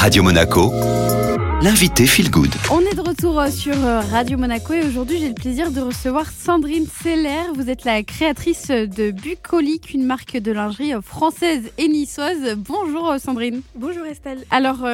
Radio Monaco, l'invité Feel Good. On est de retour euh, sur euh, Radio Monaco et aujourd'hui j'ai le plaisir de recevoir Sandrine Seller. Vous êtes la créatrice de Bucolique, une marque de lingerie euh, française et niçoise. Bonjour Sandrine. Bonjour Estelle. Alors,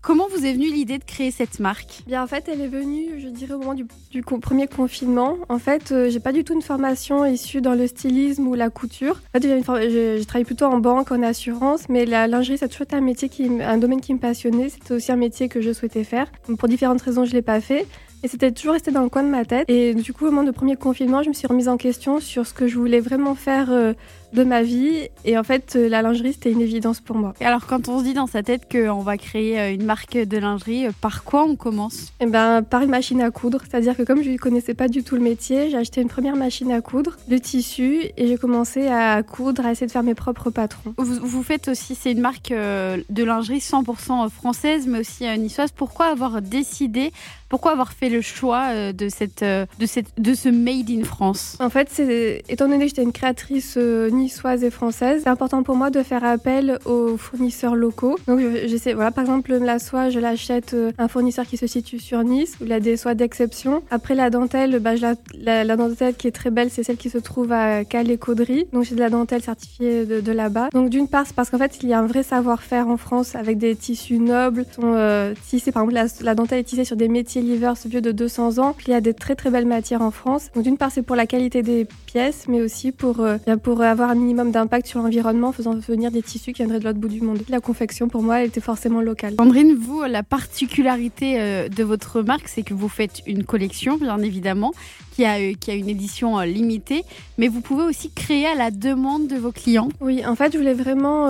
comment vous est venue l'idée de créer cette marque? Bien en fait, elle est venue, je dirais au moment du, premier confinement. En fait, j'ai pas du tout une formation issue dans le stylisme ou la couture. En fait, j'ai travaillé plutôt en banque, en assurance, mais la lingerie, c'est toujours un métier qui, un domaine qui me passionnait. C'était aussi un métier que je souhaitais faire pour différentes raisons, je ne l'ai pas fait. Et c'était toujours resté dans le coin de ma tête. Et du coup, au moment du premier confinement, je me suis remise en question sur ce que je voulais vraiment faire euh, de ma vie. Et en fait, euh, la lingerie, c'était une évidence pour moi. Et alors, quand on se dit dans sa tête qu'on va créer euh, une marque de lingerie, par quoi on commence? Eh ben, par une machine à coudre. C'est-à-dire que comme je ne connaissais pas du tout le métier, j'ai acheté une première machine à coudre, de tissu, et j'ai commencé à coudre, à essayer de faire mes propres patrons. Vous, vous faites aussi, c'est une marque de lingerie 100% française, mais aussi niçoise. Pourquoi avoir décidé pourquoi avoir fait le choix euh, de, cette, euh, de, cette, de ce Made in France? En fait, étant donné que j'étais une créatrice euh, niçoise et française, c'est important pour moi de faire appel aux fournisseurs locaux. Donc, j'essaie, voilà, par exemple, la soie, je l'achète un fournisseur qui se situe sur Nice, où il a des soies d'exception. Après, la dentelle, bah, la, dentelle qui est très belle, c'est celle qui se trouve à Calais-Caudry. Donc, j'ai de la dentelle certifiée de, là-bas. Donc, d'une part, c'est parce qu'en fait, il y a un vrai savoir-faire en France avec des tissus nobles, sont tissés, par exemple, la, la dentelle est tissée sur des métiers ce vieux de 200 ans. Il y a des très très belles matières en France. Donc d'une part, c'est pour la qualité des pièces, mais aussi pour, euh, pour avoir un minimum d'impact sur l'environnement, en faisant venir des tissus qui viendraient de l'autre bout du monde. La confection, pour moi, elle était forcément locale. Sandrine, vous, la particularité euh, de votre marque, c'est que vous faites une collection, bien évidemment, qui a, qui a une édition euh, limitée, mais vous pouvez aussi créer à la demande de vos clients. Oui, en fait, je voulais vraiment,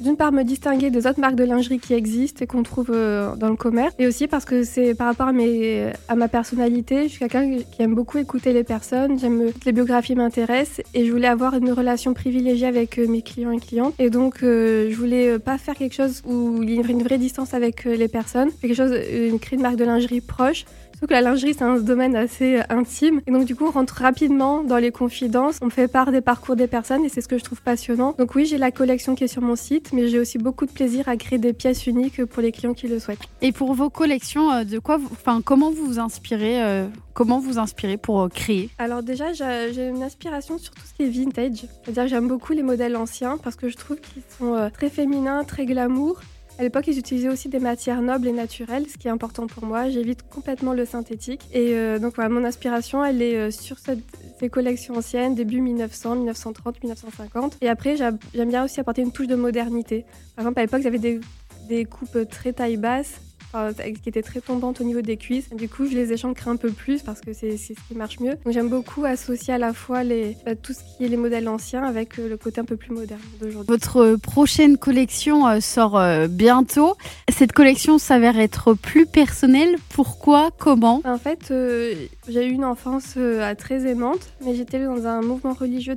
d'une part, me distinguer des autres marques de lingerie qui existent et qu'on trouve dans le commerce, et aussi parce que c'est par rapport à mes à ma personnalité. Je suis quelqu'un qui aime beaucoup écouter les personnes. J'aime les biographies m'intéressent et je voulais avoir une relation privilégiée avec euh, mes clients et clientes. Et donc, euh, je voulais euh, pas faire quelque chose où il y aurait une vraie distance avec les personnes. Quelque chose, une une marque de lingerie proche Sauf que la lingerie, c'est un domaine assez euh, intime. Et donc, du coup, on rentre rapidement dans les confidences. On fait part des parcours des personnes et c'est ce que je trouve passionnant. Donc, oui, j'ai la collection qui est sur mon site, mais j'ai aussi beaucoup de plaisir à créer des pièces uniques pour les clients qui le souhaitent. Et pour vos collections, euh, de quoi, enfin, comment vous vous inspirez euh, Comment vous inspirez pour créer? Alors déjà, j'ai une inspiration sur tout ce qui est vintage. C'est-à-dire j'aime beaucoup les modèles anciens parce que je trouve qu'ils sont très féminins, très glamour. À l'époque, ils utilisaient aussi des matières nobles et naturelles, ce qui est important pour moi. J'évite complètement le synthétique. Et euh, donc, voilà, mon inspiration, elle est euh, sur ces collections anciennes, début 1900, 1930, 1950. Et après, j'aime bien aussi apporter une touche de modernité. Par exemple, à l'époque, j'avais des, des coupes très taille basse qui était très tombante au niveau des cuisses. Du coup, je les échancre un peu plus parce que c'est ce qui marche mieux. Donc j'aime beaucoup associer à la fois les, bah, tout ce qui est les modèles anciens avec euh, le côté un peu plus moderne d'aujourd'hui. Votre euh, prochaine collection euh, sort bientôt. Cette collection s'avère être plus personnelle. Pourquoi? Comment? En fait, j'ai eu une enfance très aimante, mais j'étais dans un mouvement religieux très